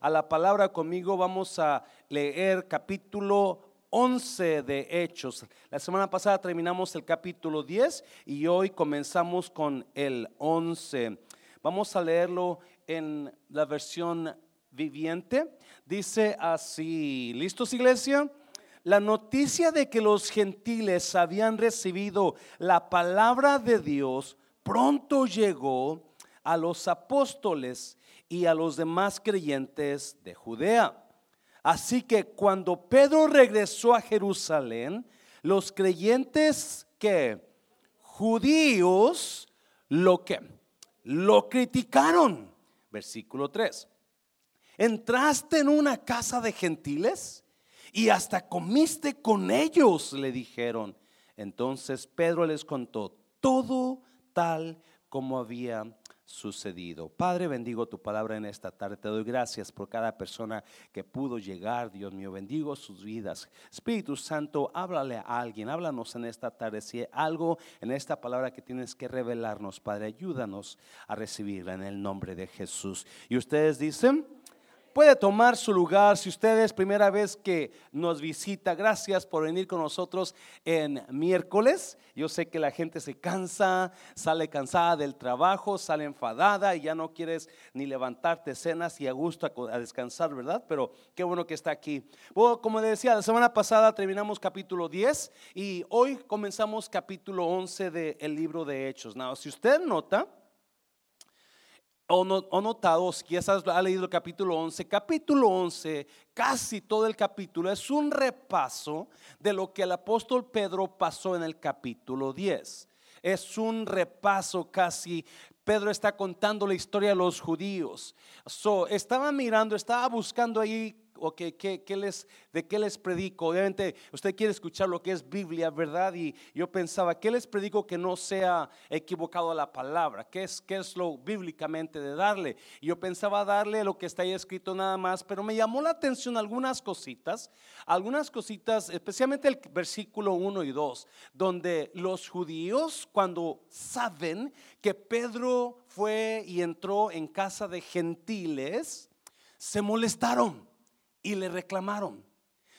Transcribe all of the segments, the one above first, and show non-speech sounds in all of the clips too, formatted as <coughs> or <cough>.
a la palabra conmigo, vamos a leer capítulo 11 de Hechos. La semana pasada terminamos el capítulo 10 y hoy comenzamos con el 11. Vamos a leerlo en la versión viviente. Dice así, ¿listos iglesia? La noticia de que los gentiles habían recibido la palabra de Dios pronto llegó a los apóstoles y a los demás creyentes de Judea. Así que cuando Pedro regresó a Jerusalén, los creyentes que judíos lo que lo criticaron. Versículo 3. Entraste en una casa de gentiles y hasta comiste con ellos, le dijeron. Entonces Pedro les contó todo tal como había sucedido. Padre, bendigo tu palabra en esta tarde. Te doy gracias por cada persona que pudo llegar, Dios mío. Bendigo sus vidas. Espíritu Santo, háblale a alguien. Háblanos en esta tarde. Si hay algo en esta palabra que tienes que revelarnos, Padre, ayúdanos a recibirla en el nombre de Jesús. Y ustedes dicen puede tomar su lugar. Si usted es primera vez que nos visita, gracias por venir con nosotros en miércoles. Yo sé que la gente se cansa, sale cansada del trabajo, sale enfadada y ya no quieres ni levantarte cenas y a gusto a, descansar, ¿verdad? Pero qué bueno que está aquí. Bueno, como decía, la semana pasada terminamos capítulo 10 y hoy comenzamos capítulo 11 del libro de Hechos. Now, si usted nota, o, notado, si quizás ha leído el capítulo 11, capítulo 11, casi todo el capítulo es un repaso de lo que el apóstol Pedro pasó en el capítulo 10. Es un repaso casi Pedro está contando la historia de los judíos. So, estaba mirando, estaba buscando ahí o que, les, de qué les predico. Obviamente usted quiere escuchar lo que es Biblia, ¿verdad? Y yo pensaba, ¿qué les predico que no sea equivocado a la palabra? ¿Qué es, qué es lo bíblicamente de darle? Y yo pensaba darle lo que está ahí escrito nada más, pero me llamó la atención algunas cositas, algunas cositas, especialmente el versículo 1 y 2, donde los judíos cuando saben que Pedro fue y entró en casa de gentiles, se molestaron y le reclamaron.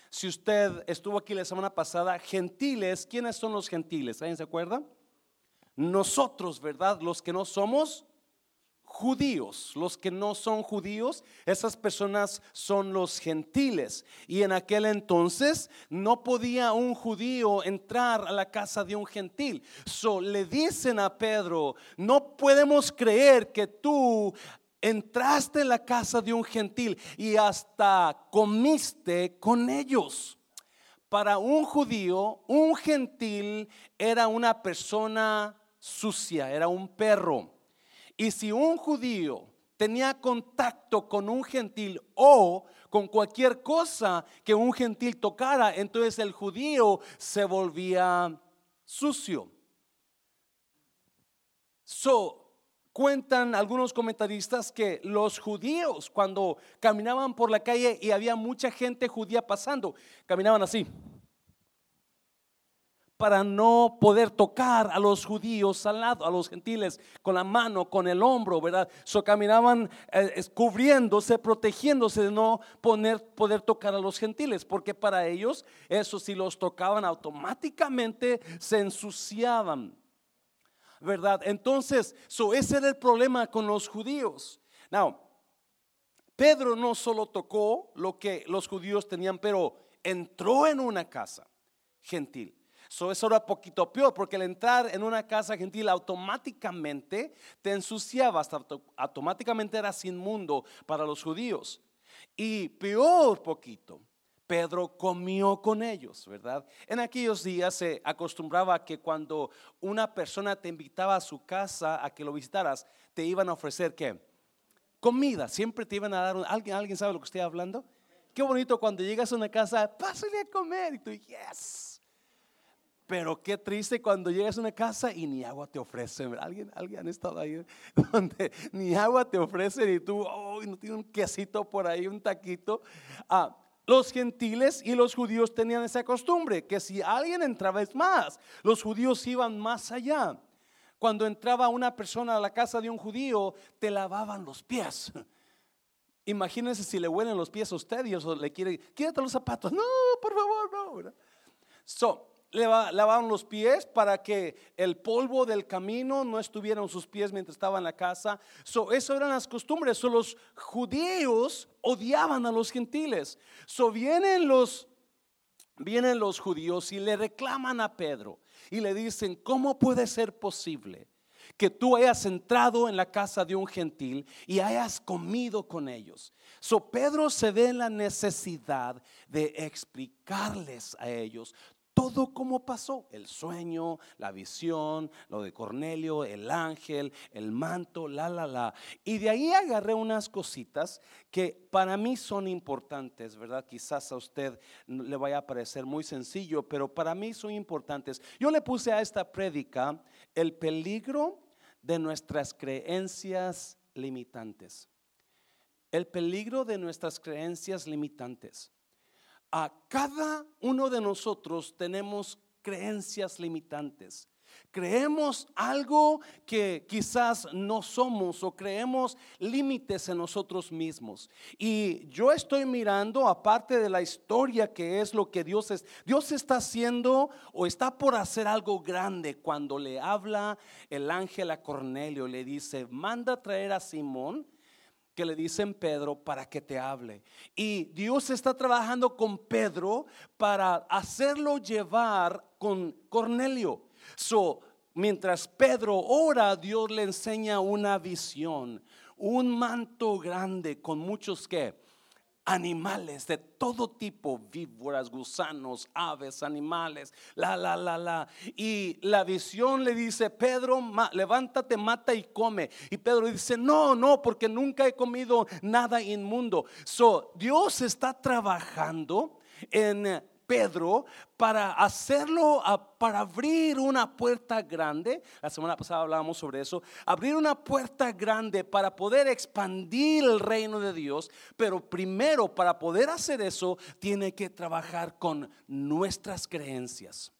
Si usted estuvo aquí la semana pasada, gentiles, ¿quiénes son los gentiles? ¿Alguien se acuerda? Nosotros, ¿verdad? Los que no somos judíos, los que no son judíos, esas personas son los gentiles. Y en aquel entonces no podía un judío entrar a la casa de un gentil. So le dicen a Pedro, no podemos creer que tú entraste en la casa de un gentil y hasta comiste con ellos. Para un judío, un gentil era una persona sucia, era un perro. Y si un judío tenía contacto con un gentil o con cualquier cosa que un gentil tocara, entonces el judío se volvía sucio. So, Cuentan algunos comentaristas que los judíos cuando caminaban por la calle y había mucha gente judía pasando, caminaban así para no poder tocar a los judíos al lado, a los gentiles, con la mano, con el hombro, ¿verdad? So caminaban eh, cubriéndose, protegiéndose de no poder tocar a los gentiles, porque para ellos, eso si los tocaban automáticamente se ensuciaban. ¿Verdad? Entonces, ese era el problema con los judíos. Now, Pedro no solo tocó lo que los judíos tenían, pero entró en una casa gentil. So, eso era poquito peor, porque el entrar en una casa gentil automáticamente te ensuciaba, hasta automáticamente eras inmundo para los judíos. Y peor poquito, Pedro comió con ellos, ¿verdad? En aquellos días se acostumbraba que cuando una persona te invitaba a su casa a que lo visitaras, te iban a ofrecer qué? Comida, siempre te iban a dar, ¿alguien, ¿alguien sabe lo que estoy hablando? Qué bonito cuando llegas a una casa, pásale a comer y tú, yes. Pero qué triste cuando llegas a una casa y ni agua te ofrecen. ¿Alguien, alguien ha estado ahí <laughs> donde ni agua te ofrecen y tú, oh, no tiene un quesito por ahí, un taquito. Ah, los gentiles y los judíos tenían esa costumbre, que si alguien entraba es más, los judíos iban más allá. Cuando entraba una persona a la casa de un judío, te lavaban los pies. <laughs> Imagínense si le huelen los pies a usted y eso le quiere, quítate los zapatos. No, por favor, no. So, lavaron los pies para que el polvo del camino no estuviera en sus pies mientras estaba en la casa. So, eso eran las costumbres. So, los judíos odiaban a los gentiles. So, vienen los, vienen los judíos y le reclaman a Pedro y le dicen, ¿cómo puede ser posible? que tú hayas entrado en la casa de un gentil y hayas comido con ellos. So Pedro se ve en la necesidad de explicarles a ellos todo como pasó, el sueño, la visión, lo de Cornelio, el ángel, el manto, la, la, la. Y de ahí agarré unas cositas que para mí son importantes, ¿verdad? Quizás a usted le vaya a parecer muy sencillo, pero para mí son importantes. Yo le puse a esta prédica el peligro de nuestras creencias limitantes. El peligro de nuestras creencias limitantes. A cada uno de nosotros tenemos creencias limitantes. Creemos algo que quizás no somos o creemos límites en nosotros mismos. Y yo estoy mirando, aparte de la historia que es lo que Dios es, Dios está haciendo o está por hacer algo grande cuando le habla el ángel a Cornelio, le dice, manda traer a Simón que le dicen Pedro para que te hable. Y Dios está trabajando con Pedro para hacerlo llevar con Cornelio. So, mientras Pedro ora, Dios le enseña una visión, un manto grande con muchos que animales de todo tipo, víboras, gusanos, aves, animales, la, la, la, la. Y la visión le dice, Pedro, levántate, mata y come. Y Pedro dice, no, no, porque nunca he comido nada inmundo. So, Dios está trabajando en Pedro para hacerlo, para abrir una puerta grande. La semana pasada hablábamos sobre eso. Abrir una puerta grande para poder expandir el reino de Dios. Pero primero, para poder hacer eso, tiene que trabajar con nuestras creencias.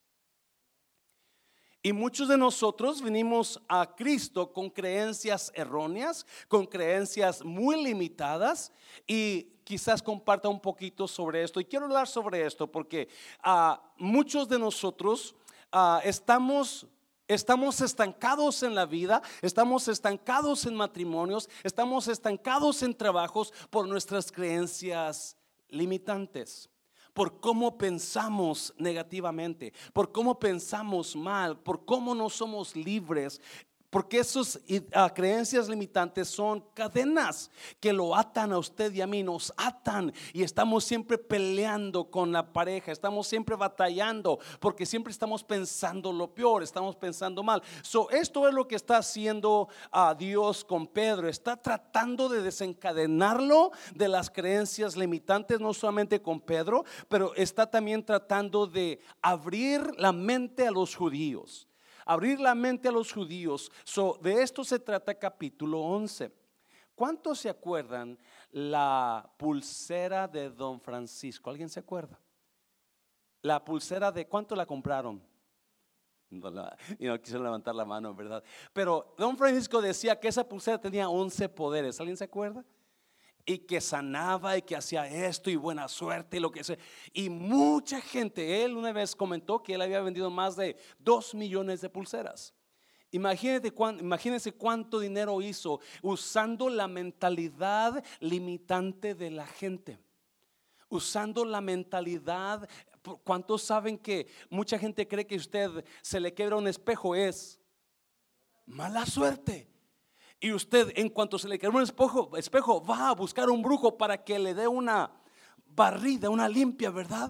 Y muchos de nosotros venimos a Cristo con creencias erróneas, con creencias muy limitadas y quizás comparta un poquito sobre esto. Y quiero hablar sobre esto porque uh, muchos de nosotros uh, estamos Estamos estancados en la vida, estamos estancados en matrimonios, estamos estancados en trabajos por nuestras creencias limitantes por cómo pensamos negativamente, por cómo pensamos mal, por cómo no somos libres porque esas ah, creencias limitantes son cadenas que lo atan a usted y a mí, nos atan. Y estamos siempre peleando con la pareja, estamos siempre batallando porque siempre estamos pensando lo peor, estamos pensando mal. So, esto es lo que está haciendo a Dios con Pedro, está tratando de desencadenarlo de las creencias limitantes, no solamente con Pedro, pero está también tratando de abrir la mente a los judíos abrir la mente a los judíos. So, de esto se trata capítulo 11. ¿Cuántos se acuerdan la pulsera de don Francisco? ¿Alguien se acuerda? La pulsera de cuánto la compraron? No, la, no quise levantar la mano, ¿verdad? Pero don Francisco decía que esa pulsera tenía 11 poderes. ¿Alguien se acuerda? Y que sanaba y que hacía esto y buena suerte y lo que sea. Y mucha gente, él una vez comentó que él había vendido más de dos millones de pulseras. Imagínense cuánto dinero hizo usando la mentalidad limitante de la gente. Usando la mentalidad, ¿cuántos saben que mucha gente cree que usted se le quebra un espejo es mala suerte? Y usted, en cuanto se le quedó un espejo, espejo, va a buscar un brujo para que le dé una barrida, una limpia, ¿verdad?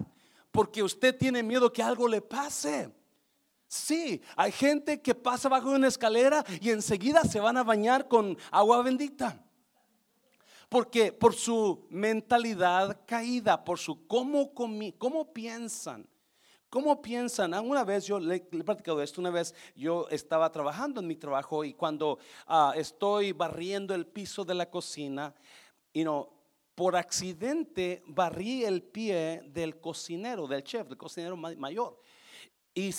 Porque usted tiene miedo que algo le pase. Sí, hay gente que pasa bajo una escalera y enseguida se van a bañar con agua bendita. Porque por su mentalidad caída, por su cómo, cómo piensan. ¿Cómo piensan? Una vez yo le, he platicado esto, una vez yo estaba trabajando en mi trabajo y cuando ah, estoy barriendo el piso de la cocina, y no por accidente barrí el pie del cocinero, del chef, del cocinero mayor. Y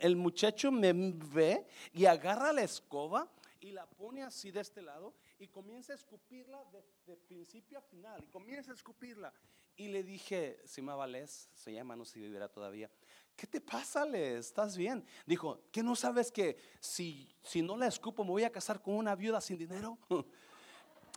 el muchacho me ve y agarra la escoba y la pone así de este lado y comienza a escupirla de, principio a final. Y comienza a escupirla. Y le dije, si me Les, se llama, no sé si vivirá todavía. ¿Qué te pasa, Les? ¿Estás bien? Dijo, ¿qué no sabes que si, si no la escupo me voy a casar con una viuda sin dinero? <laughs>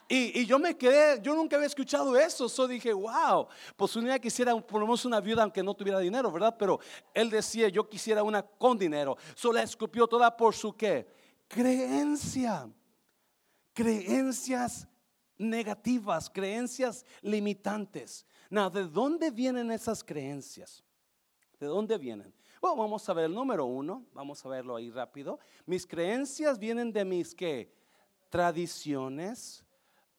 Y, yo me quedé, yo nunca había escuchado eso, so dije, wow, pues un día quisiera por lo menos una viuda aunque no tuviera dinero, ¿verdad? Pero él decía, yo quisiera una con dinero. Solo la escupió toda por su qué? Creencia. Creencias negativas, creencias limitantes. Now, ¿de dónde vienen esas creencias? ¿De dónde vienen? Bueno, vamos a ver el número uno, vamos a verlo ahí rápido. Mis creencias vienen de mis qué? Tradiciones,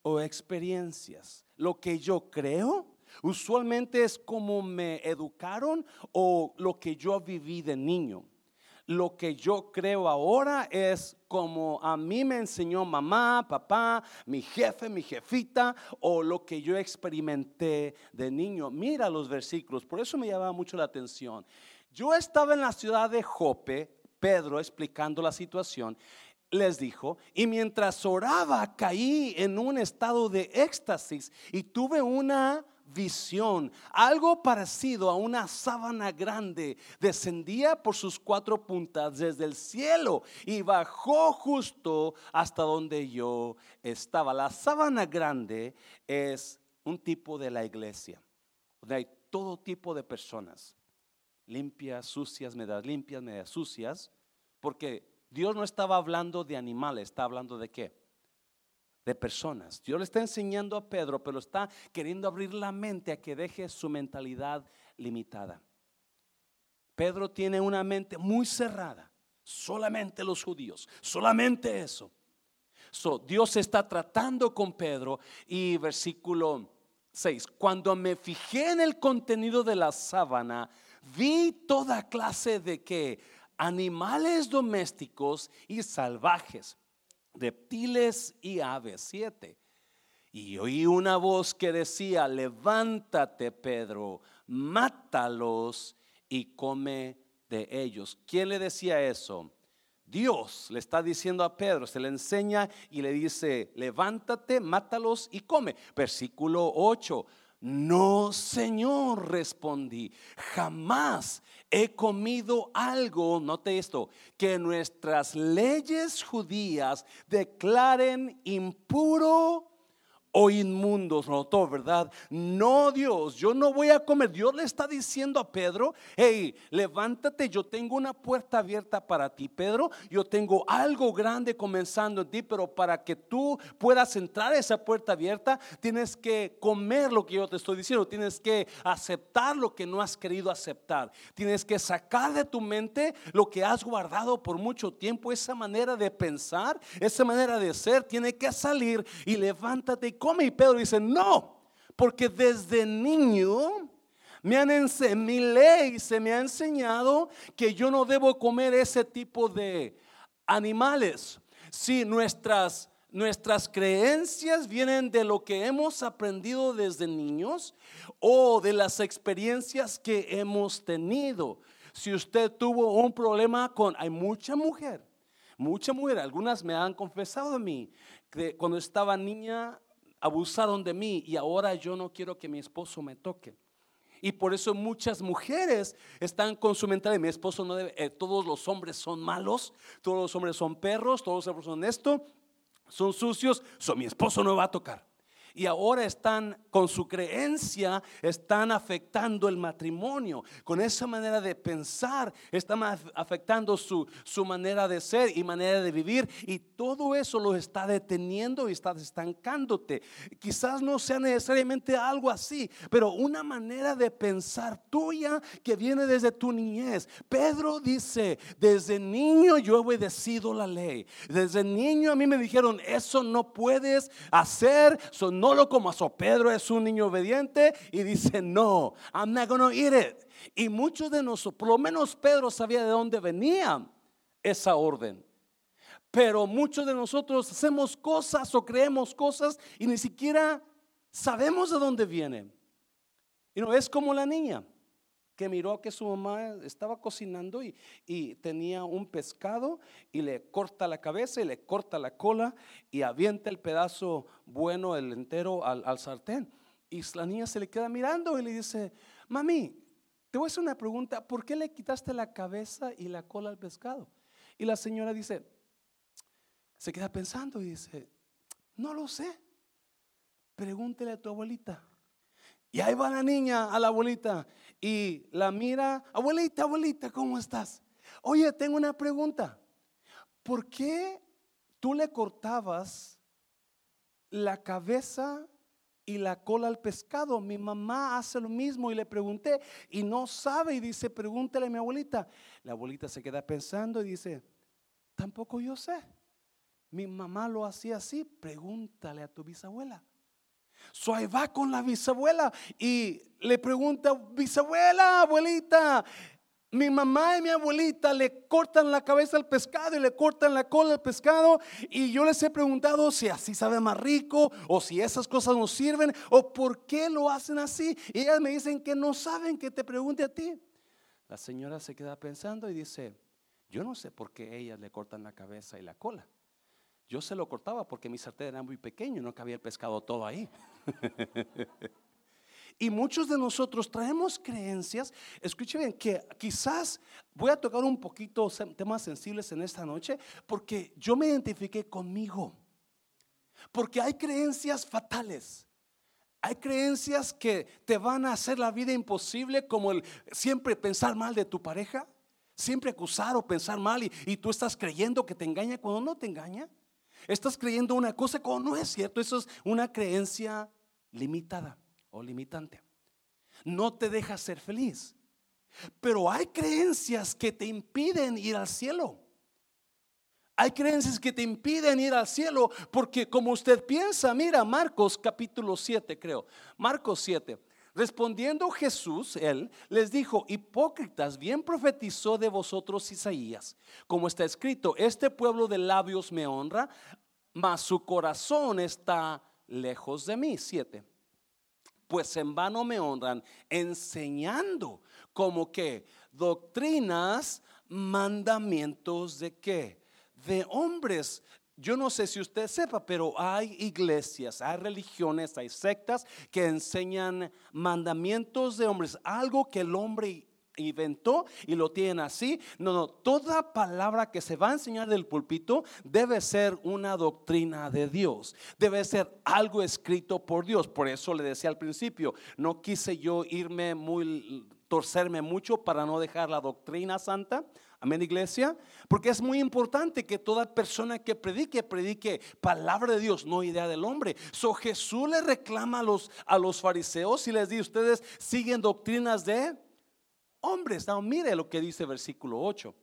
o experiencias. Lo que yo creo usualmente es como me educaron o lo que yo viví de niño. Lo que yo creo ahora es como a mí me enseñó mamá, papá, mi jefe, mi jefita, o lo que yo experimenté de niño. Mira los versículos, por eso me llamaba mucho la atención. Yo estaba en la ciudad de Jope, Pedro explicando la situación, les dijo, y mientras oraba caí en un estado de éxtasis y tuve una visión, algo parecido a una sábana grande, descendía por sus cuatro puntas desde el cielo y bajó justo hasta donde yo estaba. La sábana grande es un tipo de la iglesia, donde hay todo tipo de personas, limpias, sucias, medias limpias, medias sucias, porque Dios no estaba hablando de animales, está hablando de qué? De personas. Dios le está enseñando a Pedro, pero está queriendo abrir la mente a que deje su mentalidad limitada. Pedro tiene una mente muy cerrada. Solamente los judíos, solamente eso. Dios está tratando con Pedro y versículo 6, cuando me fijé en el contenido de la sábana, vi toda clase de que animales domésticos y salvajes, reptiles y aves. Siete. Y oí una voz que decía, levántate Pedro, mátalos y come de ellos. ¿Quién le decía eso? Dios le está diciendo a Pedro, se le enseña y le dice, levántate, mátalos y come. Versículo 8. No, Señor, respondí, jamás he comido algo, note esto, que nuestras leyes judías declaren impuro o inmundos, notó, ¿verdad? No, Dios, yo no voy a comer. Dios le está diciendo a Pedro, hey, levántate, yo tengo una puerta abierta para ti, Pedro. Yo tengo algo grande comenzando en ti, pero para que tú puedas entrar a esa puerta abierta, tienes que comer lo que yo te estoy diciendo, tienes que aceptar lo que no has querido aceptar, tienes que sacar de tu mente lo que has guardado por mucho tiempo, esa manera de pensar, esa manera de ser, tiene que salir y levántate y come. Y Pedro dice, no, porque desde niño me han enseñado, mi ley se me ha enseñado que yo no debo comer ese tipo de animales. Si nuestras nuestras creencias vienen de lo que hemos aprendido desde niños o de las experiencias que hemos tenido. Si usted tuvo un problema con, hay mucha mujer, mucha mujer, algunas me han confesado a mí, que cuando estaba niña abusaron de mí y ahora yo no quiero que mi esposo me toque. Y por eso muchas mujeres están con su mentalidad, mi esposo no debe, eh, todos los hombres son malos, todos los hombres son perros, todos los hombres son esto, son sucios, mi esposo no va a tocar y ahora están con su creencia, están afectando el matrimonio. Con esa manera de pensar, están afectando su, su manera de ser y manera de vivir. Y todo eso lo está deteniendo y está estancándote. Quizás no sea necesariamente algo así, pero una manera de pensar tuya que viene desde tu niñez. Pedro dice, desde niño yo he obedecido la ley. Desde niño a mí me dijeron, eso no puedes hacer, son no lo como So Pedro es un niño obediente y dice, no, I'm not gonna eat it. Y muchos de nosotros, por lo menos Pedro sabía de dónde venía esa orden. Pero muchos de nosotros hacemos cosas o creemos cosas y ni siquiera sabemos de dónde vienen. Y no es como la niña. Que miró que su mamá estaba cocinando y, y, tenía un pescado y le corta la cabeza y le corta la cola y avienta el pedazo bueno, el entero al, al sartén. Y la niña se le queda mirando y le dice, mami, te voy a hacer una pregunta, ¿por qué le quitaste la cabeza y la cola al pescado? Y la señora dice, se queda pensando y dice, no lo sé, pregúntele a tu abuelita. Y ahí va la niña a la abuelita y la mira, abuelita, abuelita, ¿cómo estás? Oye, tengo una pregunta. ¿Por qué tú le cortabas la cabeza y la cola al pescado? Mi mamá hace lo mismo y le pregunté y no sabe y dice, pregúntele a mi abuelita. La abuelita se queda pensando y dice, tampoco yo sé. Mi mamá lo hacía así, pregúntale a tu bisabuela. So ahí va con la bisabuela y le pregunta, bisabuela, abuelita, mi mamá y mi abuelita le cortan la cabeza al pescado y le cortan la cola al pescado. Y yo les he preguntado si así sabe más rico o si esas cosas nos sirven o por qué lo hacen así. Y ellas me dicen que no saben que te pregunte a ti. La señora se queda pensando y dice, yo no sé por qué ellas le cortan la cabeza y la cola. Yo se lo cortaba porque mi sartén era muy pequeño no cabía el pescado todo ahí. <laughs> y muchos de nosotros traemos creencias, escuchen bien, que quizás voy a tocar un poquito temas sensibles en esta noche porque yo me identifiqué conmigo. Porque hay creencias fatales. Hay creencias que te van a hacer la vida imposible, como el siempre pensar mal de tu pareja, siempre acusar o pensar mal y tú estás creyendo que te engaña cuando no te engaña. Estás creyendo una cosa como no es cierto. Eso es una creencia limitada o limitante. No te deja ser feliz. Pero hay creencias que te impiden ir al cielo. Hay creencias que te impiden ir al cielo porque como usted piensa, mira Marcos capítulo 7 creo. Marcos 7. Respondiendo Jesús, él les dijo, hipócritas, bien profetizó de vosotros Isaías, como está escrito, este pueblo de labios me honra, mas su corazón está lejos de mí. Siete. Pues en vano me honran enseñando como que doctrinas, mandamientos de qué? De hombres. Yo no sé si usted sepa, pero hay iglesias, hay religiones, hay sectas que enseñan mandamientos de hombres, algo que el hombre inventó y lo tienen así. No, no, toda palabra que se va a enseñar del púlpito debe ser una doctrina de Dios, debe ser algo escrito por Dios. Por eso le decía al principio, no quise yo irme muy, torcerme mucho para no dejar la doctrina santa. Amén, iglesia. Porque es muy importante que toda persona que predique, predique palabra de Dios, no idea del hombre. So Jesús le reclama a los, a los fariseos y les dice: Ustedes siguen doctrinas de hombres. No, mire lo que dice versículo 8.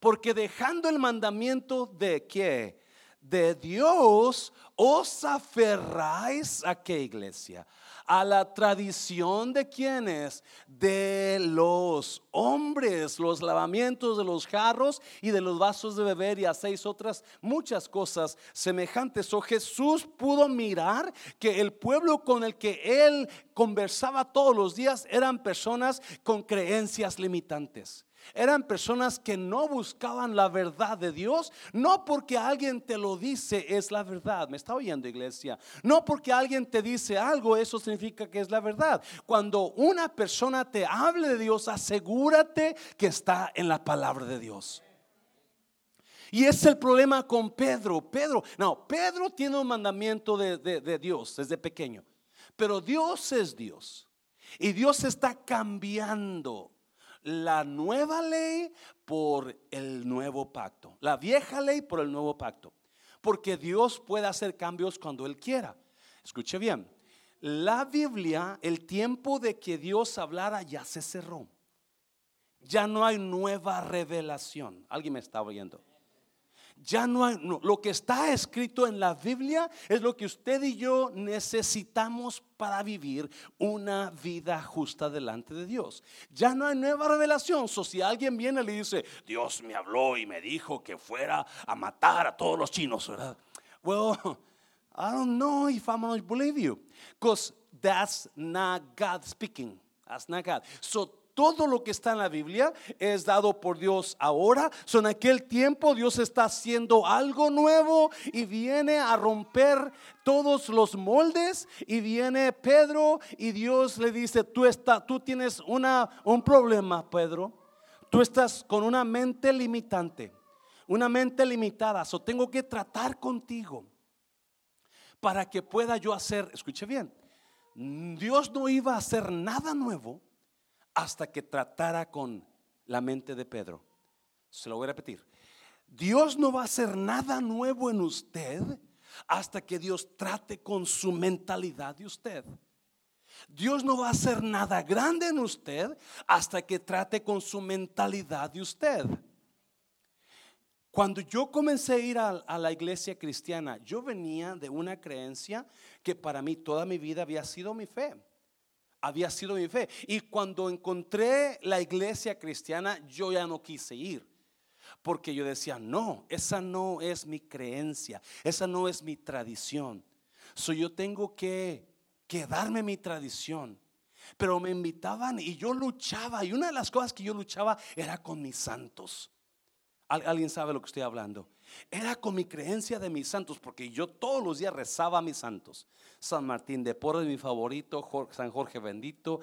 Porque dejando el mandamiento de que de Dios os aferráis a qué iglesia? A la tradición de quienes? De los hombres, los lavamientos de los jarros y de los vasos de beber y hacéis otras muchas cosas semejantes. O Jesús pudo mirar que el pueblo con el que él conversaba todos los días eran personas con creencias limitantes. Eran personas que no buscaban la verdad de Dios, no porque alguien te lo dice es la verdad. ¿Me está oyendo iglesia? No porque alguien te dice algo, eso significa que es la verdad. Cuando una persona te hable de Dios, asegúrate que está en la palabra de Dios. Y es el problema con Pedro. Pedro, no, Pedro tiene un mandamiento de, de Dios desde pequeño. Pero Dios es Dios. Y Dios está cambiando la nueva ley por el nuevo pacto. La vieja ley por el nuevo pacto. Porque Dios puede hacer cambios cuando Él quiera. Escuche bien. La Biblia, el tiempo de que Dios hablara ya se cerró. Ya no hay nueva revelación. ¿Alguien me está oyendo? Ya no hay, lo que está escrito en la Biblia es lo que usted y yo necesitamos para vivir una vida justa delante de Dios. Ya no hay nueva revelación. So, si alguien viene y le dice, Dios me habló y me dijo que fuera a matar a todos los chinos, ¿verdad? Well, I don't know if I'm going to believe you. Because that's not God speaking. has not God. So todo lo que está en la Biblia es dado por Dios ahora. So, en aquel tiempo Dios está haciendo algo nuevo y viene a romper todos los moldes y viene Pedro y Dios le dice, tú, está, tú tienes una, un problema, Pedro. Tú estás con una mente limitante, una mente limitada. So, tengo que tratar contigo para que pueda yo hacer, escuche bien, Dios no iba a hacer nada nuevo hasta que tratara con la mente de Pedro. Se lo voy a repetir. Dios no va a hacer nada nuevo en usted hasta que Dios trate con su mentalidad de usted. Dios no va a hacer nada grande en usted hasta que trate con su mentalidad de usted. Cuando yo comencé a ir a, la iglesia cristiana, yo venía de una creencia que para mí toda mi vida había sido mi fe había sido mi fe. Y cuando encontré la iglesia cristiana, yo ya no quise ir. Porque yo decía, no, esa no es mi creencia, esa no es mi tradición. So yo tengo que quedarme mi tradición. Pero me invitaban y yo luchaba. Y una de las cosas que yo luchaba era con mis santos. ¿Alguien sabe lo que estoy hablando? Era con mi creencia de mis santos, porque yo todos los días rezaba a mis santos. San Martín de Porres, mi favorito, San Jorge bendito,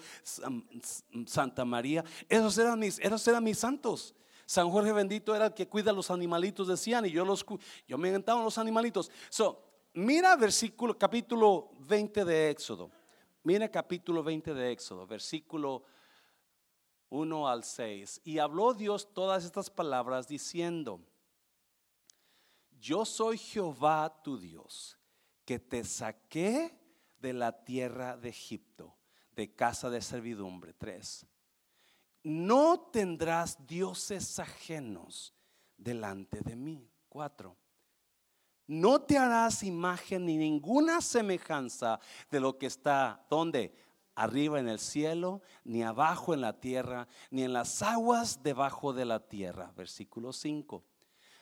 Santa María. Esos eran mis, esos eran mis santos. San Jorge bendito era el que cuida los animalitos, decían, y yo los yo me inventaba los animalitos. So, mira versículo capítulo 20 de Éxodo. Mira capítulo 20 de Éxodo, versículo 1 al 6. Y habló Dios todas estas palabras diciendo: yo soy Jehová tu Dios, que te saqué de la tierra de Egipto, de casa de servidumbre. Tres. No tendrás dioses ajenos delante de mí. Cuatro. No te harás imagen ni ninguna semejanza de lo que está, ¿dónde? Arriba en el cielo, ni abajo en la tierra, ni en las aguas debajo de la tierra. Versículo 5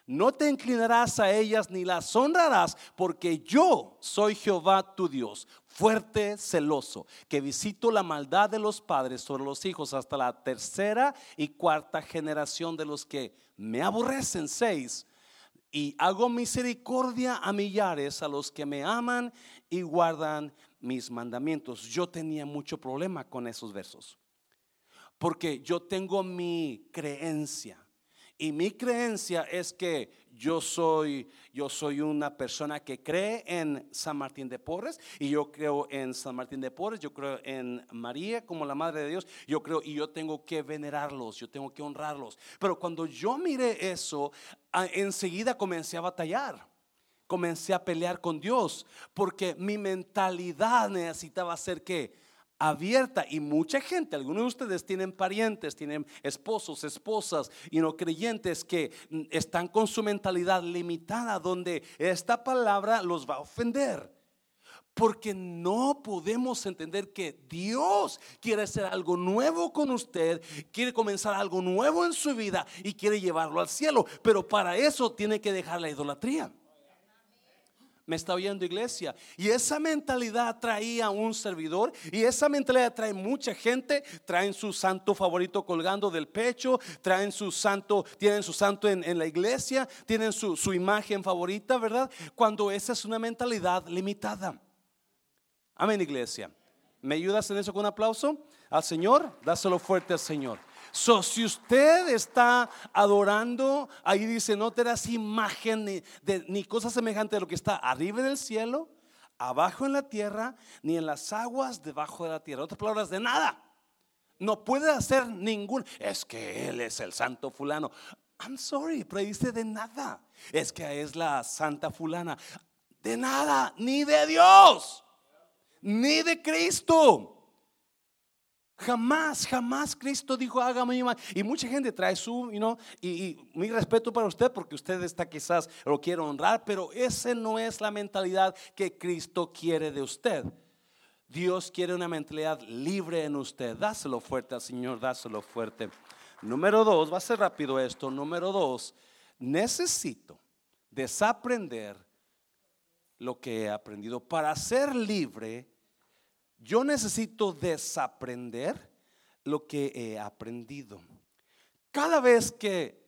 no te inclinarás a ellas ni las honrarás, porque yo soy Jehová tu Dios, fuerte, celoso, que visito la maldad de los padres sobre los hijos hasta la tercera y cuarta generación de los que me aborrecen. Seis. Y hago misericordia a millares a los que me aman y guardan mis mandamientos. Yo tenía mucho problema con esos versos, porque yo tengo mi creencia y mi creencia es que yo soy, yo soy una persona que cree en San Martín de Porres y yo creo en San Martín de Porres, yo creo en María como la Madre de Dios, yo creo y yo tengo que venerarlos, yo tengo que honrarlos. Pero cuando yo miré eso, enseguida comencé a batallar comencé a pelear con Dios porque mi mentalidad necesitaba ser que abierta y mucha gente, algunos de ustedes tienen parientes, tienen esposos, esposas y no creyentes que están con su mentalidad limitada donde esta palabra los va a ofender. Porque no podemos entender que Dios quiere hacer algo nuevo con usted, quiere comenzar algo nuevo en su vida y quiere llevarlo al cielo. Pero para eso tiene que dejar la idolatría me está oyendo iglesia. Y esa mentalidad traía un servidor y esa mentalidad trae mucha gente, traen su santo favorito colgando del pecho, traen su santo, tienen su santo en, la iglesia, tienen su, su imagen favorita, ¿verdad? Cuando esa es una mentalidad limitada. Amén, iglesia. ¿Me ayudas en eso con un aplauso? Al Señor, dáselo fuerte al Señor. So, si usted está adorando, ahí dice, no te das imagen ni, de, ni cosa semejante de lo que está arriba en el cielo, abajo en la tierra, ni en las aguas debajo de la tierra. Otras palabras, de nada. No puede hacer ningún. Es que Él es el santo fulano. I'm sorry, pero dice de nada. Es que es la santa fulana. De nada, ni de Dios, ni de Cristo. Jamás, jamás Cristo dijo, hágame mi Y mucha gente trae su, you know, y, y, mi respeto para usted porque usted está quizás lo quiere honrar, pero esa no es la mentalidad que Cristo quiere de usted. Dios quiere una mentalidad libre en usted. Dáselo fuerte al Señor, dáselo fuerte. Número dos, va a ser rápido esto. Número dos, necesito desaprender lo que he aprendido. Para ser libre, yo necesito desaprender lo que he aprendido. Cada vez que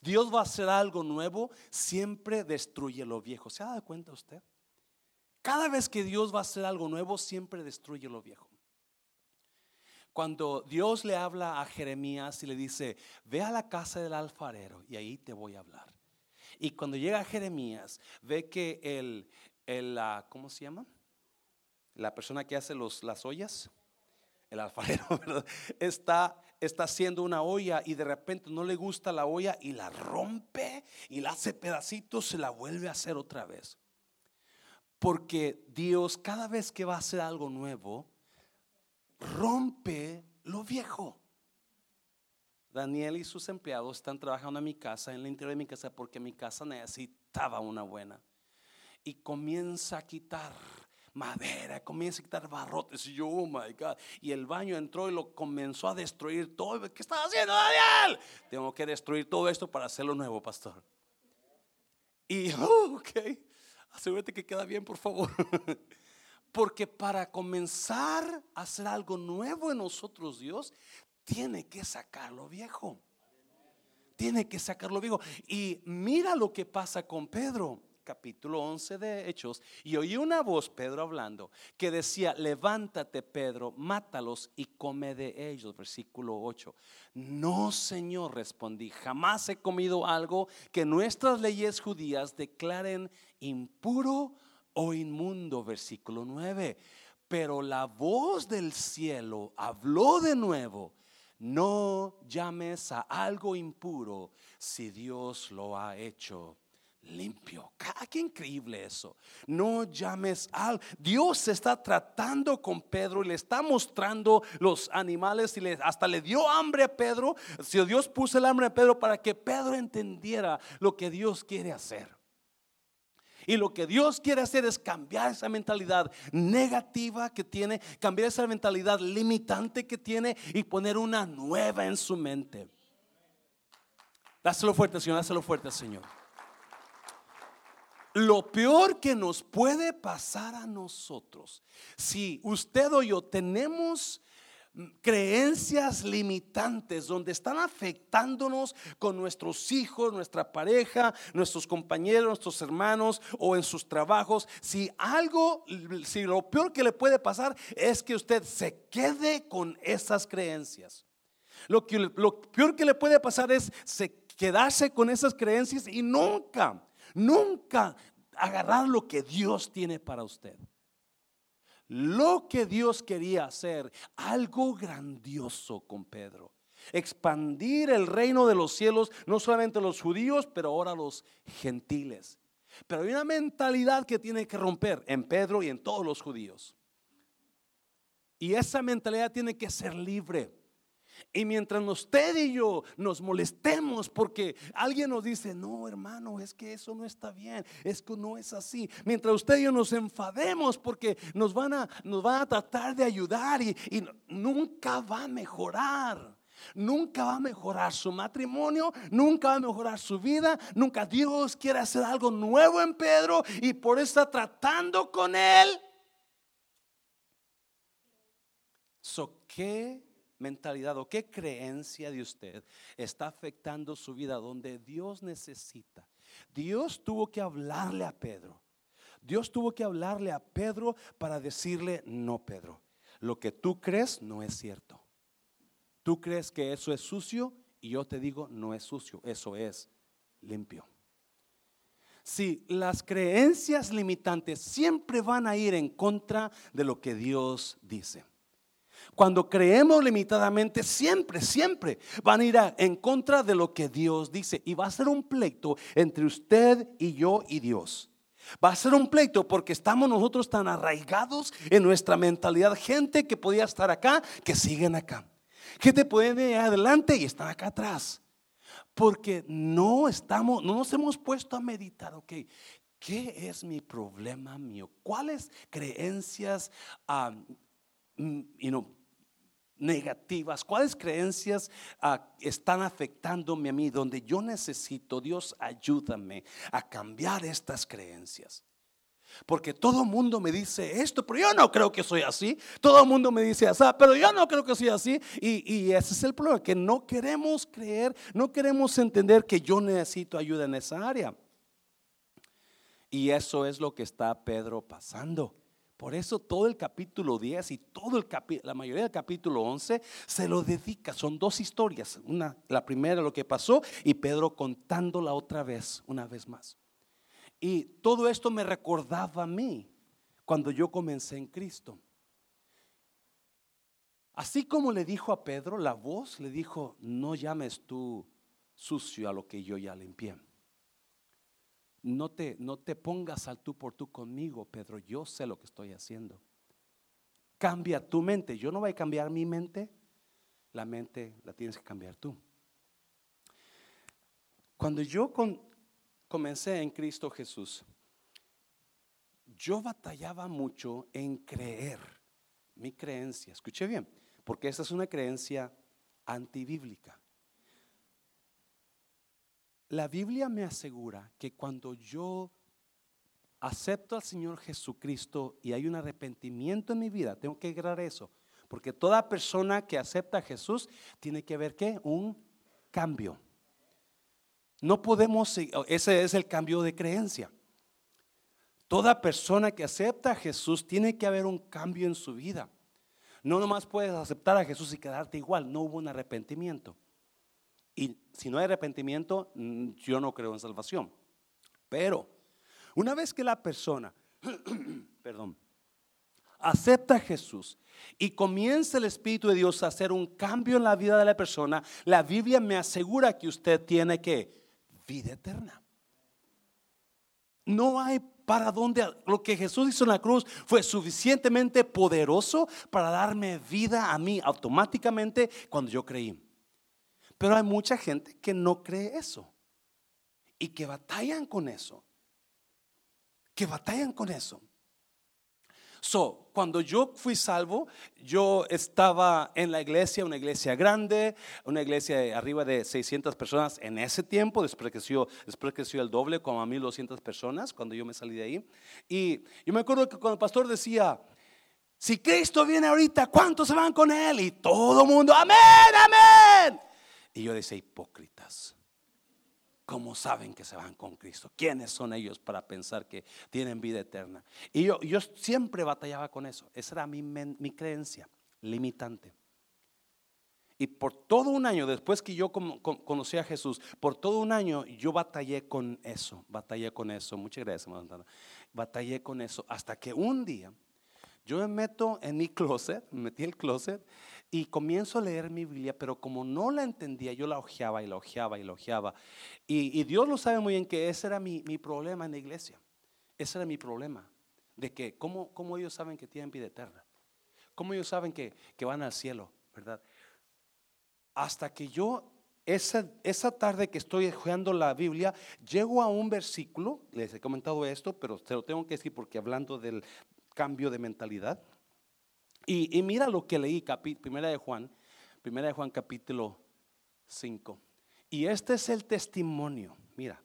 Dios va a hacer algo nuevo, siempre destruye lo viejo. ¿Se ha dado cuenta usted? Cada vez que Dios va a hacer algo nuevo, siempre destruye lo viejo. Cuando Dios le habla a Jeremías y le dice, ve a la casa del alfarero y ahí te voy a hablar. Y cuando llega Jeremías, ve que el, el ¿cómo se llama? La persona que hace los, las ollas, el alfarero, <laughs> está, está haciendo una olla y de repente no le gusta la olla y la rompe y la hace pedacitos, se la vuelve a hacer otra vez. Porque Dios cada vez que va a hacer algo nuevo, rompe lo viejo. Daniel y sus empleados están trabajando en mi casa, en el interior de mi casa, porque mi casa necesitaba una buena. Y comienza a quitar madera, comienza a quitar barrotes. Y yo, oh my God. Y el baño entró y lo comenzó a destruir todo. ¿Qué estás haciendo, Daniel? Tengo que destruir todo esto para hacerlo nuevo, pastor. Y, oh, <laughs> ok, asegúrate que queda bien, por favor. <laughs> Porque para comenzar a hacer algo nuevo en nosotros, Dios tiene que sacar lo viejo. Tiene que sacar lo viejo. Y mira lo que pasa con Pedro capítulo 11 de Hechos, y oí una voz, Pedro hablando, que decía, levántate Pedro, mátalos y come de ellos. Versículo 8. No, Señor, respondí, jamás he comido algo que nuestras leyes judías declaren impuro o inmundo. Versículo 9. Pero la voz del cielo habló de nuevo. No llames a algo impuro si Dios lo ha hecho limpio. Qué increíble eso. No llames al Dios está tratando con Pedro y le está mostrando los animales y le, hasta le dio hambre a Pedro. Si Dios puso el hambre a Pedro para que Pedro entendiera lo que Dios quiere hacer. Y lo que Dios quiere hacer es cambiar esa mentalidad negativa que tiene, cambiar esa mentalidad limitante que tiene y poner una nueva en su mente. Dáselo fuerte, Señor, dáselo fuerte, Señor. Lo peor que nos puede pasar a nosotros, si usted o yo tenemos creencias limitantes donde están afectándonos con nuestros hijos, nuestra pareja, nuestros compañeros, nuestros hermanos o en sus trabajos. Si algo, si lo peor que le puede pasar es que usted se quede con esas creencias. Lo, que, lo peor que le puede pasar es quedarse con esas creencias y nunca Nunca agarrar lo que Dios tiene para usted. Lo que Dios quería hacer, algo grandioso con Pedro. Expandir el reino de los cielos, no solamente los judíos, pero ahora a los gentiles. Pero hay una mentalidad que tiene que romper en Pedro y en todos los judíos. Y esa mentalidad tiene que ser libre. Y mientras usted y yo nos molestemos porque alguien nos dice, no hermano, es que eso no está bien, es que no es así. Mientras usted y yo nos enfademos porque nos van a, nos van a tratar de ayudar y, nunca va a mejorar. Nunca va a mejorar su matrimonio, nunca va a mejorar su vida, nunca Dios quiere hacer algo nuevo en Pedro y por eso está tratando con él. So, ¿qué mentalidad o qué creencia de usted está afectando su vida donde Dios necesita. Dios tuvo que hablarle a Pedro. Dios tuvo que hablarle a Pedro para decirle, no, Pedro, lo que tú crees no es cierto. Tú crees que eso es sucio y yo te digo, no es sucio, eso es limpio. Si las creencias limitantes siempre van a ir en contra de lo que Dios dice. Cuando creemos limitadamente, siempre, siempre van a ir en contra de lo que Dios dice. Y va a ser un pleito entre usted y yo y Dios. Va a ser un pleito porque estamos nosotros tan arraigados en nuestra mentalidad. Gente que podía estar acá, que siguen acá. Gente puede ir adelante y están acá atrás. Porque no estamos, no nos hemos puesto a meditar, ok, ¿qué es mi problema mío? ¿Cuáles creencias um, negativas, cuáles creencias ah, están afectándome a mí, donde yo necesito, Dios ayúdame a cambiar estas creencias. Porque todo el mundo me dice esto, pero yo no creo que soy así. Todo el mundo me dice así, pero yo no creo que soy así. Y, ese es el problema, que no queremos creer, no queremos entender que yo necesito ayuda en esa área. Y eso es lo que está Pedro pasando. Por eso todo el capítulo 10 y todo el la mayoría del capítulo 11 se lo dedica. Son dos historias. Una, la primera lo que pasó y Pedro contándola otra vez, una vez más. Y todo esto me recordaba a mí cuando yo comencé en Cristo. Así como le dijo a Pedro, la voz le dijo, no llames tú sucio a lo que yo ya limpié. No te, no te pongas al tú por tú conmigo, Pedro, yo sé lo que estoy haciendo. Cambia tu mente, yo no voy a cambiar mi mente, la mente la tienes que cambiar tú. Cuando yo comencé en Cristo Jesús, yo batallaba mucho en creer mi creencia. Escuché bien, porque esa es una creencia antibíblica. La Biblia me asegura que cuando yo acepto al Señor Jesucristo y hay un arrepentimiento en mi vida, tengo que agregar eso, porque toda persona que acepta a Jesús tiene que ver que un cambio. No podemos, ese es el cambio de creencia. Toda persona que acepta a Jesús tiene que haber un cambio en su vida. No nomás puedes aceptar a Jesús y quedarte igual, no hubo un arrepentimiento. Y si no hay arrepentimiento, yo no creo en salvación. Pero una vez que la persona, <clears throat> perdón, acepta a Jesús y comienza el Espíritu de Dios a hacer un cambio en la vida de la persona, la Biblia me asegura que usted tiene que vida eterna. No hay para dónde lo que Jesús hizo en la cruz fue suficientemente poderoso para darme vida a mí automáticamente cuando yo creí. Pero hay mucha gente que no cree eso y que batallan con eso. Que batallan con eso. So, cuando yo fui salvo, yo estaba en la iglesia, una iglesia grande, una iglesia de arriba de 600 personas en ese tiempo, después creció, después creció el doble, como a 1200 personas cuando yo me salí de ahí. Y yo me acuerdo que cuando el pastor decía, si Cristo viene ahorita, ¿cuántos se van con él? Y todo el mundo, amén, amén. Y yo decía, hipócritas. ¿Cómo saben que se van con Cristo? ¿Quiénes son ellos para pensar que tienen vida eterna? Y yo, yo siempre batallaba con eso. Esa era mi, mi creencia limitante. Y por todo un año, después que yo conocí a Jesús, por todo un año yo batallé con eso, batallé con eso. Muchas gracias, Montana. Batallé con eso hasta que un día yo me meto en mi closet, me metí el closet y comienzo a leer mi Biblia, pero como no la entendía, yo la ojeaba y la ojeaba y la ojeaba. Y, Dios lo sabe muy bien que ese era mi, problema en la iglesia. Ese era mi problema. De que, ¿cómo, cómo ellos saben que tienen vida eterna? ¿Cómo ellos saben que, van al cielo? ¿Verdad? Hasta que yo, esa, esa tarde que estoy estudiando la Biblia, llego a un versículo, les he comentado esto, pero te lo tengo que decir porque hablando del cambio de mentalidad. Y, mira lo que leí, primera de Juan, primera de Juan capítulo 5. Y este es el testimonio, mira,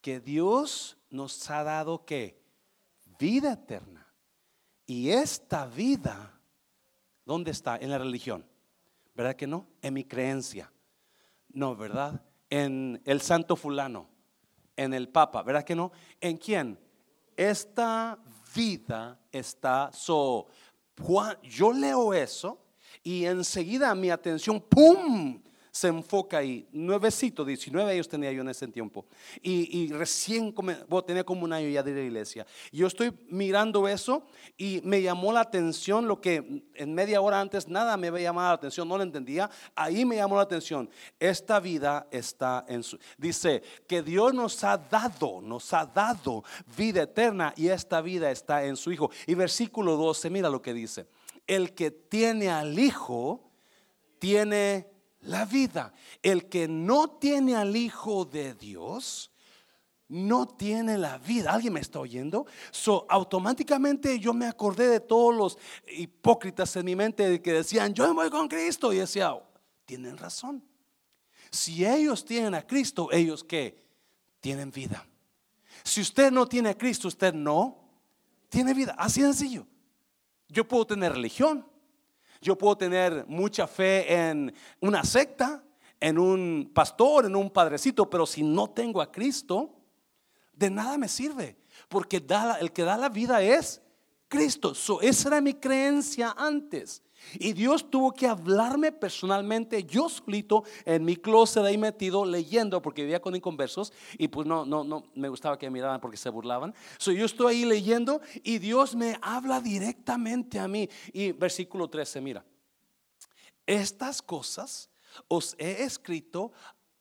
que Dios nos ha dado que vida eterna. Y esta vida, ¿dónde está? En la religión. ¿Verdad que no? En mi creencia. No, ¿verdad? En el santo fulano, en el papa, ¿verdad que no? ¿En quién? Esta vida está so yo leo eso y enseguida mi atención, ¡pum! Se enfoca ahí. Nuevecito, 19 años tenía yo en ese tiempo. Y, recién, bueno, tenía como un año ya de la iglesia. Yo estoy mirando eso y me llamó la atención lo que en media hora antes nada me había llamado la atención, no lo entendía. Ahí me llamó la atención. Esta vida está en su... Dice que Dios nos ha dado, nos ha dado vida eterna y esta vida está en su Hijo. Y versículo 12, mira lo que dice. El que tiene al Hijo, tiene la vida. El que no tiene al Hijo de Dios, no tiene la vida. ¿Alguien me está oyendo? So, automáticamente yo me acordé de todos los hipócritas en mi mente que decían, yo me voy con Cristo. Y decía, tienen razón. Si ellos tienen a Cristo, ellos que tienen vida. Si usted no tiene a Cristo, usted no tiene vida. Así sencillo. Yo puedo tener religión. Yo puedo tener mucha fe en una secta, en un pastor, en un padrecito, pero si no tengo a Cristo, de nada me sirve. Porque el que da la vida es Cristo. esa era mi creencia antes. Y Dios tuvo que hablarme personalmente, yo solito, en mi closet ahí metido, leyendo, porque vivía con inconversos y pues no, no, no me gustaba que me miraran porque se burlaban. So, yo estoy ahí leyendo y Dios me habla directamente a mí. Y versículo 13, mira, estas cosas os he escrito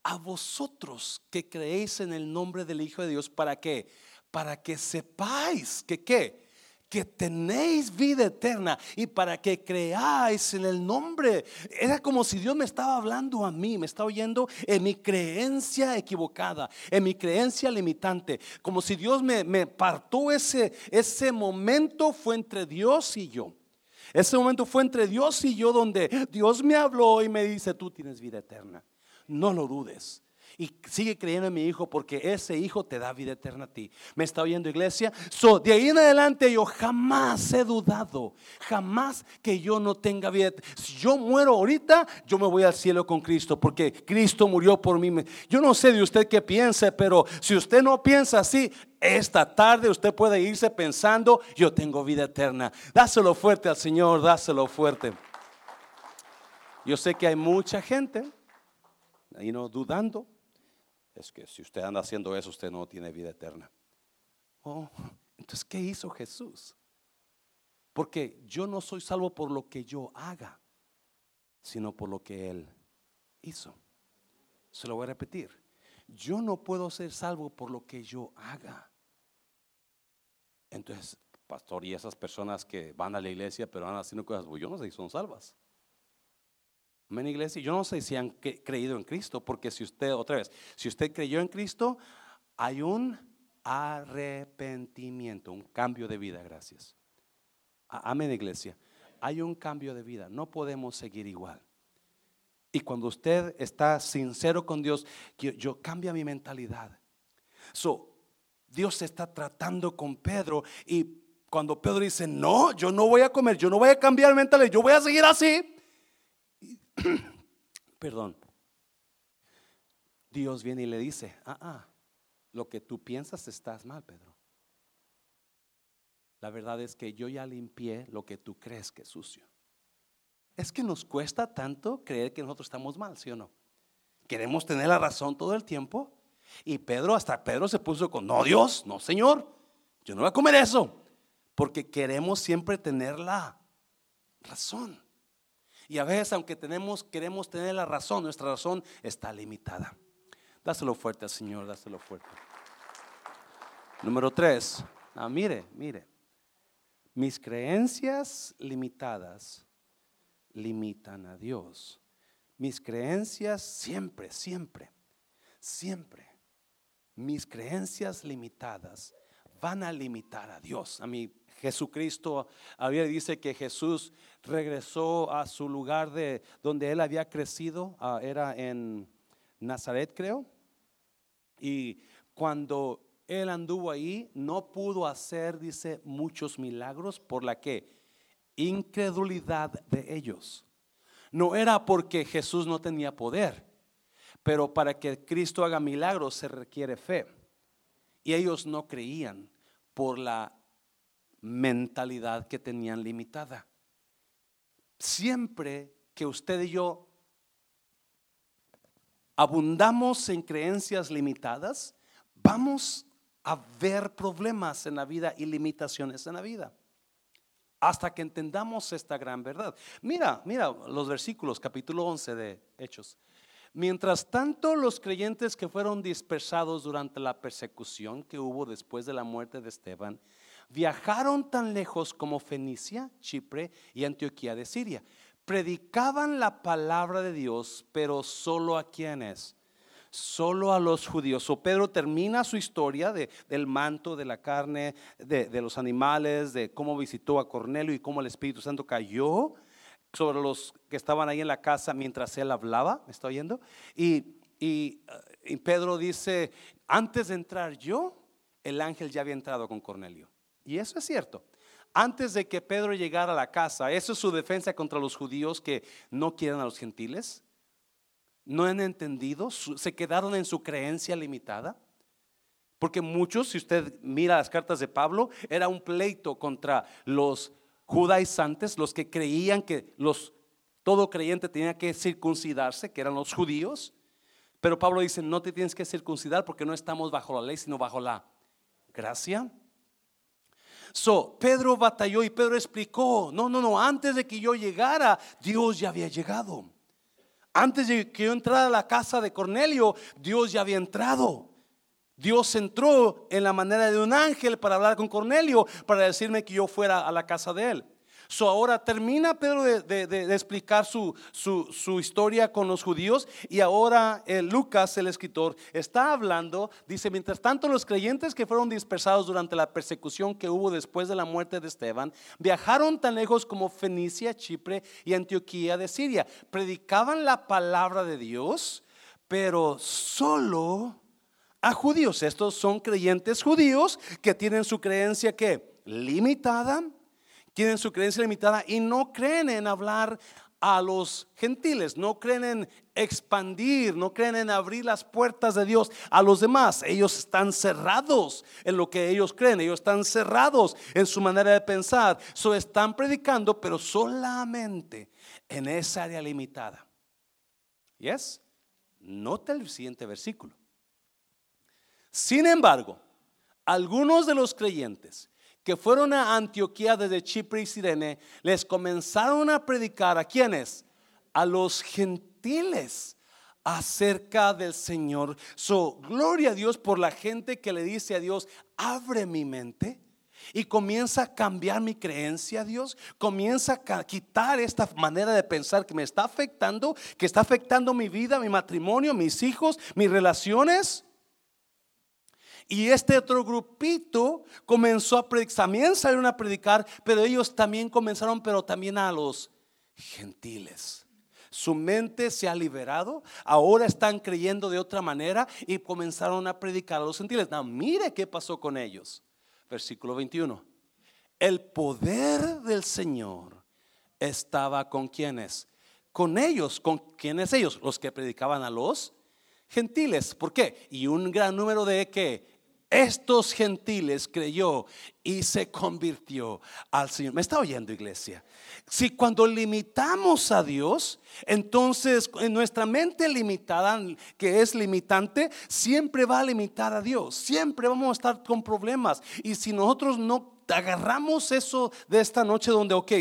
a vosotros que creéis en el nombre del Hijo de Dios, ¿para qué? Para que sepáis que qué que tenéis vida eterna y para que creáis en el nombre. Era como si Dios me estaba hablando a mí, me estaba oyendo en mi creencia equivocada, en mi creencia limitante. Como si Dios me, me partó ese, ese momento fue entre Dios y yo. Ese momento fue entre Dios y yo donde Dios me habló y me dice, tú tienes vida eterna. No lo dudes y sigue creyendo en mi hijo porque ese hijo te da vida eterna a ti. ¿Me está oyendo iglesia? So, de ahí en adelante yo jamás he dudado, jamás que yo no tenga vida. Si yo muero ahorita, yo me voy al cielo con Cristo porque Cristo murió por mí. Yo no sé de usted qué piense, pero si usted no piensa así, esta tarde usted puede irse pensando, yo tengo vida eterna. Dáselo fuerte al Señor, dáselo fuerte. Yo sé que hay mucha gente, ahí no dudando, es que si usted anda haciendo eso, usted no tiene vida eterna. Oh, entonces, ¿qué hizo Jesús? Porque yo no soy salvo por lo que yo haga, sino por lo que Él hizo. Se lo voy a repetir. Yo no puedo ser salvo por lo que yo haga. Entonces, pastor, y esas personas que van a la iglesia pero van haciendo cosas, pues yo no sé si son salvas. Amén, iglesia. Yo no sé si han creído en Cristo, porque si usted, otra vez, si usted creyó en Cristo, hay un arrepentimiento, un cambio de vida, gracias. Amén, iglesia. Hay un cambio de vida, no podemos seguir igual. Y cuando usted está sincero con Dios, yo, cambia mi mentalidad. So, Dios está tratando con Pedro y cuando Pedro dice, no, yo no voy a comer, yo no voy a cambiar mentalidad, yo voy a seguir así. <coughs> Perdón. Dios viene y le dice, ah, ah, lo que tú piensas estás mal, Pedro. La verdad es que yo ya limpié lo que tú crees que es sucio. Es que nos cuesta tanto creer que nosotros estamos mal, ¿sí o no? Queremos tener la razón todo el tiempo. Y Pedro, hasta Pedro se puso con, no Dios, no Señor, yo no voy a comer eso. Porque queremos siempre tener la razón. Y a veces, aunque tenemos, queremos tener la razón, nuestra razón está limitada. Dáselo fuerte al Señor, dáselo fuerte. Número tres. Ah, mire, mire. Mis creencias limitadas limitan a Dios. Mis creencias siempre, siempre, siempre. Mis creencias limitadas van a limitar a Dios. A mí Jesucristo, había dice que Jesús regresó a su lugar de donde él había crecido, ah, era en Nazaret, creo. Y cuando él anduvo ahí, no pudo hacer, dice, muchos milagros por la que incredulidad de ellos. No era porque Jesús no tenía poder, pero para que Cristo haga milagros se requiere fe. Y ellos no creían por la mentalidad que tenían limitada. Siempre que usted y yo abundamos en creencias limitadas, vamos a ver problemas en la vida y limitaciones en la vida. Hasta que entendamos esta gran verdad. Mira, mira los versículos, capítulo 11 de Hechos. Mientras tanto, los creyentes que fueron dispersados durante la persecución que hubo después de la muerte de Esteban, viajaron tan lejos como Fenicia, Chipre y Antioquía de Siria. Predicaban la palabra de Dios, pero solo a quienes, solo a los judíos. O Pedro termina su historia de, del manto, de la carne, de, los animales, de cómo visitó a Cornelio y cómo el Espíritu Santo cayó sobre los que estaban ahí en la casa mientras él hablaba. ¿Me está oyendo? Y, y Pedro dice, antes de entrar yo, el ángel ya había entrado con Cornelio. Y eso es cierto. Antes de que Pedro llegara a la casa, eso es su defensa contra los judíos que no quieren a los gentiles. No han entendido, se quedaron en su creencia limitada. Porque muchos, si usted mira las cartas de Pablo, era un pleito contra los judaizantes, los que creían que los todo creyente tenía que circuncidarse, que eran los judíos. Pero Pablo dice, no te tienes que circuncidar porque no estamos bajo la ley, sino bajo la gracia. So, Pedro batalló y Pedro explicó, no, no, no, antes de que yo llegara, Dios ya había llegado. Antes de que yo entrara a la casa de Cornelio, Dios ya había entrado. Dios entró en la manera de un ángel para hablar con Cornelio, para decirme que yo fuera a la casa de él. So ahora termina Pedro de, explicar su, historia con los judíos y ahora eh, Lucas, el escritor, está hablando, dice, mientras tanto los creyentes que fueron dispersados durante la persecución que hubo después de la muerte de Esteban, viajaron tan lejos como Fenicia, Chipre y Antioquía de Siria. Predicaban la palabra de Dios, pero solo a judíos. Estos son creyentes judíos que tienen su creencia que limitada tienen su creencia limitada y no creen en hablar a los gentiles, no creen en expandir, no creen en abrir las puertas de Dios a los demás. Ellos están cerrados en lo que ellos creen, ellos están cerrados en su manera de pensar. So están predicando, pero solamente en esa área limitada. ¿Yes? Nota el siguiente versículo. Sin embargo, algunos de los creyentes que fueron a Antioquía desde Chipre y Sirene, les comenzaron a predicar a quienes? A los gentiles acerca del Señor. So, gloria a Dios por la gente que le dice a Dios, abre mi mente. Y comienza a cambiar mi creencia, Dios. Comienza a quitar esta manera de pensar que me está afectando, que está afectando mi vida, mi matrimonio, mis hijos, mis relaciones. Y este otro grupito comenzó a predicar, también salieron a predicar, pero ellos también comenzaron, pero también a los gentiles. Su mente se ha liberado, ahora están creyendo de otra manera y comenzaron a predicar a los gentiles. No, mire qué pasó con ellos. Versículo 21. El poder del Señor estaba con quienes? Con ellos, con quienes ellos, los que predicaban a los gentiles. ¿Por qué? Y un gran número de que estos gentiles creyó y se convirtió al Señor. ¿Me está oyendo iglesia? Si cuando limitamos a Dios, entonces en nuestra mente limitada, que es limitante, siempre va a limitar a Dios. Siempre vamos a estar con problemas. Y si nosotros no agarramos eso de esta noche donde, ok,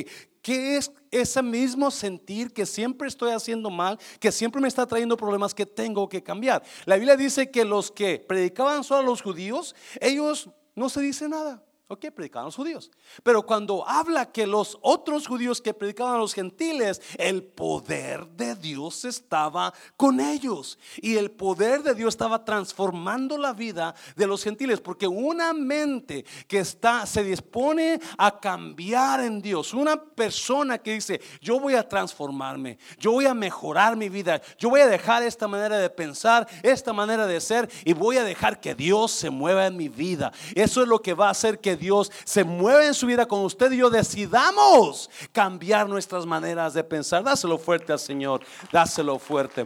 ¿qué es ese mismo sentir que siempre estoy haciendo mal, que siempre me está trayendo problemas que tengo que cambiar? La Biblia dice que los que predicaban solo a los judíos, ellos no se dice nada. Ok, predicaban los judíos. Pero cuando habla que los otros judíos que predicaban a los gentiles, el poder de Dios estaba con ellos. Y el poder de Dios estaba transformando la vida de los gentiles. Porque una mente que está, se dispone a cambiar en Dios, una persona que dice, yo voy a transformarme, yo voy a mejorar mi vida, yo voy a dejar esta manera de pensar, esta manera de ser, y voy a dejar que Dios se mueva en mi vida. Eso es lo que va a hacer que Dios se mueve en su vida con usted y yo decidamos cambiar nuestras maneras de pensar. Dáselo fuerte al Señor, dáselo fuerte.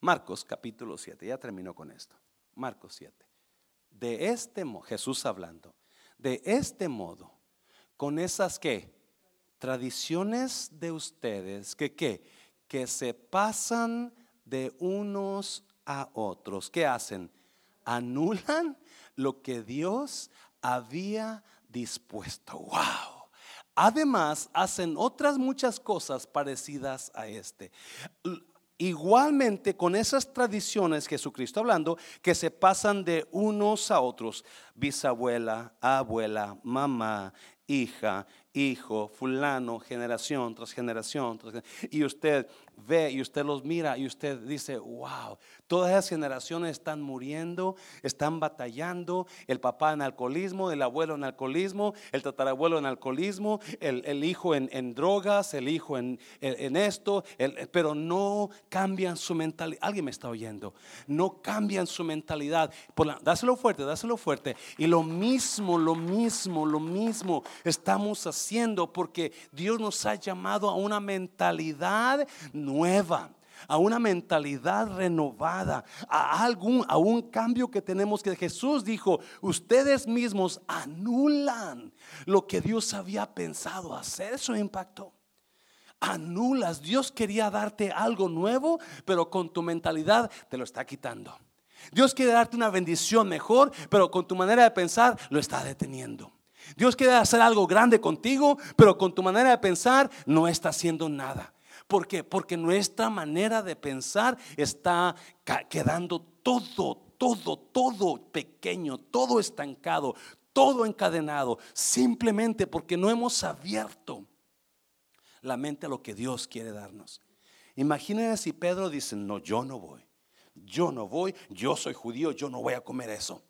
Marcos capítulo 7, ya terminó con esto. Marcos 7. De este modo, Jesús hablando, de este modo, con esas que tradiciones de ustedes que que se pasan de unos a otros. ¿Qué hacen? Anulan lo que Dios había dispuesto. Wow. Además, hacen otras muchas cosas parecidas a este. Igualmente con esas tradiciones, Jesucristo hablando, que se pasan de unos a otros, bisabuela, abuela, mamá, hija, hijo, fulano, generación tras generación, tras generación. Y usted ve y usted los mira y usted dice, wow, todas esas generaciones están muriendo, están batallando, el papá en alcoholismo, el abuelo en alcoholismo, el tatarabuelo en alcoholismo, el, hijo en, drogas, el hijo en, esto, pero no cambian su mentalidad. Alguien me está oyendo, no cambian su mentalidad. dáselo fuerte, dáselo fuerte. Y lo mismo, lo mismo, lo mismo estamos haciendo porque Dios nos ha llamado a una mentalidad nueva a una mentalidad renovada, a algún a un cambio que tenemos que Jesús dijo, ustedes mismos anulan lo que Dios había pensado hacer, eso impactó. Anulas, Dios quería darte algo nuevo, pero con tu mentalidad te lo está quitando. Dios quiere darte una bendición mejor, pero con tu manera de pensar lo está deteniendo. Dios quiere hacer algo grande contigo, pero con tu manera de pensar no está haciendo nada. ¿Por qué? Porque nuestra manera de pensar está quedando todo, todo, todo pequeño, todo estancado, todo encadenado, simplemente porque no hemos abierto la mente a lo que Dios quiere darnos. Imagínense si Pedro dice, no, yo no voy, yo no voy, yo soy judío, yo no voy a comer eso.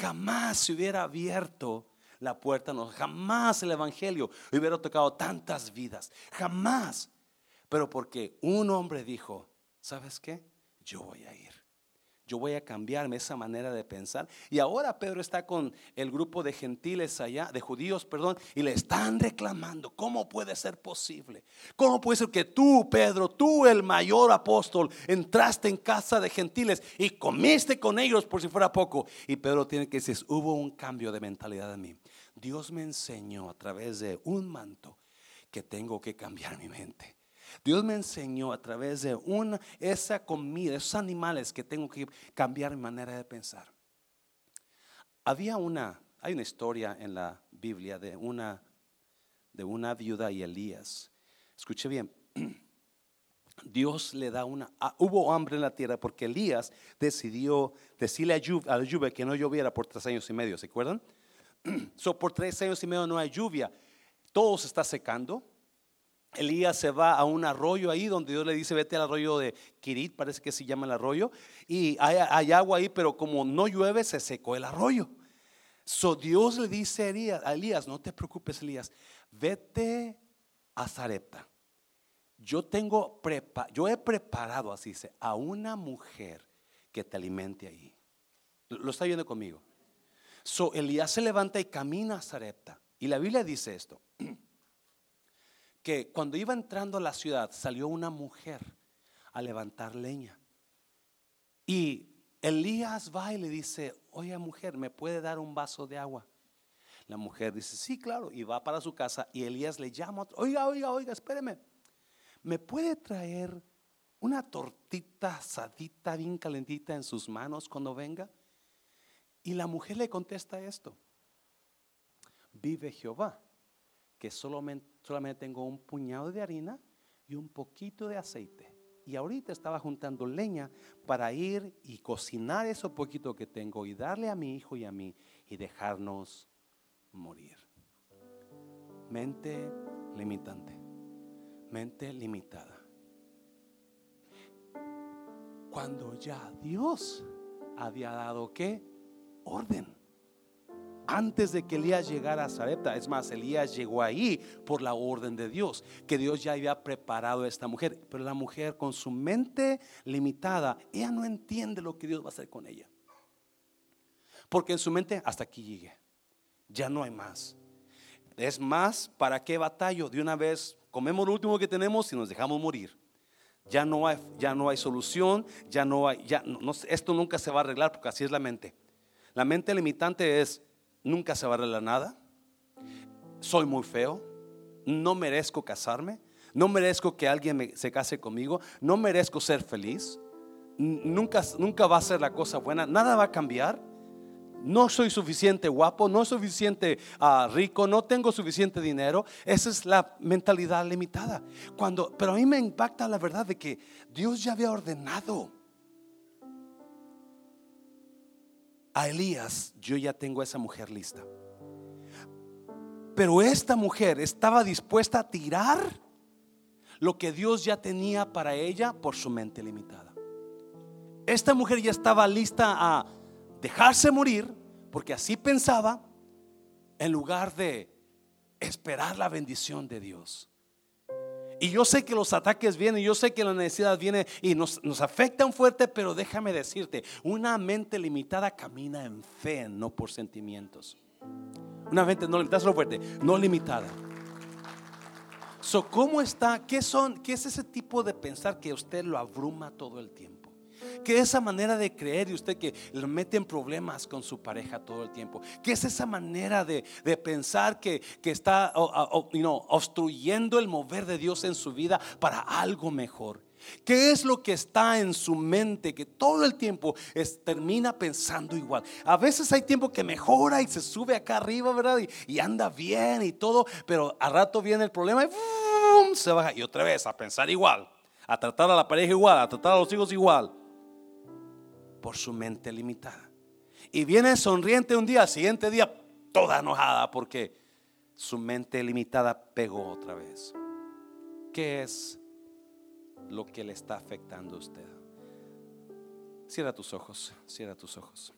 Jamás se hubiera abierto la puerta, no, jamás el Evangelio hubiera tocado tantas vidas, jamás. Pero porque un hombre dijo, ¿sabes qué? Yo voy a ir. Yo voy a cambiarme esa manera de pensar. Y ahora Pedro está con el grupo de gentiles allá, de judíos, perdón, y le están reclamando, ¿cómo puede ser posible? ¿Cómo puede ser que tú, Pedro, tú el mayor apóstol, entraste en casa de gentiles y comiste con ellos por si fuera poco? Y Pedro tiene que decir, hubo un cambio de mentalidad en mí. Dios me enseñó a través de un manto que tengo que cambiar mi mente. Dios me enseñó a través de una, esa comida, esos animales que tengo que cambiar mi manera de pensar. Había una, hay una historia en la Biblia de una, de una viuda y Elías. Escuche bien. <clears throat> Dios le da una, ah, hubo hambre en la tierra porque Elías decidió decirle a, la lluvia que no lloviera por tres años y medio, ¿se acuerdan? <clears throat> So, por tres años y medio no hay lluvia, todo se está secando, Elías se va a un arroyo ahí donde Dios le dice, vete al arroyo de Kirit, parece que se llama el arroyo, y hay, agua ahí, pero como no llueve, se secó el arroyo. So Dios le dice a Elías, no te preocupes Elías, vete a Zarepta. Yo tengo yo he preparado, así dice, a una mujer que te alimente ahí. Lo está viendo conmigo. So Elías se levanta y camina a Zarepta. Y la Biblia dice esto <clears throat> que cuando iba entrando a la ciudad salió una mujer a levantar leña. Y Elías va y le dice, oye mujer, ¿me puede dar un vaso de agua? La mujer dice, sí, claro, y va para su casa y Elías le llama, oiga, oiga, oiga, espéreme, ¿me puede traer una tortita asadita bien calentita en sus manos cuando venga? Y la mujer le contesta esto, vive Jehová, que solamente solamente tengo un puñado de harina y un poquito de aceite. Y ahorita estaba juntando leña para ir y cocinar eso poquito que tengo y darle a mi hijo y a mí y dejarnos morir. Mente limitante, mente limitada. Cuando ya Dios había dado qué? Orden antes de que Elías llegara a Zarepta. Es más, Elías llegó ahí por la orden de Dios, que Dios ya había preparado a esta mujer. Pero la mujer con su mente limitada, ella no entiende lo que Dios va a hacer con ella. Porque en su mente, hasta aquí llegué. Ya no hay más. Es más, ¿para qué batallo? De una vez comemos lo último que tenemos y nos dejamos morir. Ya no hay, ya no hay solución, ya no hay, ya esto nunca se va a arreglar porque así es la mente. La mente limitante es nunca se va a arreglar nada. Soy muy feo. No merezco casarme. No merezco que alguien se case conmigo. No merezco ser feliz. Nunca, nunca va a ser la cosa buena. Nada va a cambiar. No soy suficiente guapo, no suficiente ah, rico, no tengo suficiente dinero. Esa es la mentalidad limitada. Cuando, pero a mí me impacta la verdad de que Dios ya había ordenado a Elías, yo ya tengo a esa mujer lista. Pero esta mujer estaba dispuesta a tirar lo que Dios ya tenía para ella por su mente limitada. Esta mujer ya estaba lista a dejarse morir porque así pensaba en lugar de esperar la bendición de Dios. Y yo sé que los ataques vienen, yo sé que la necesidad viene y nos, afectan fuerte, pero déjame decirte, una mente limitada camina en fe, no por sentimientos. Una mente no limitada, solo fuerte, no limitada. ¿cómo está? ¿Qué son? ¿Qué es ese tipo de pensar que usted lo abruma todo el tiempo? Que esa manera de creer y usted que le mete en problemas con su pareja todo el tiempo. Que es esa manera de, pensar que, está obstruyendo el mover de Dios en su vida para algo mejor. ¿Qué es lo que está en su mente que todo el tiempo termina pensando igual? A veces hay tiempo que mejora y se sube acá arriba, ¿verdad? Y, anda bien y todo, pero a rato viene el problema y se baja. Y otra vez a pensar igual, a tratar a la pareja igual, a tratar a los hijos igual por su mente limitada. Y viene sonriente un día, al siguiente día toda enojada porque su mente limitada pegó otra vez. ¿Qué es lo que le está afectando a usted? Cierra tus ojos, cierra tus ojos.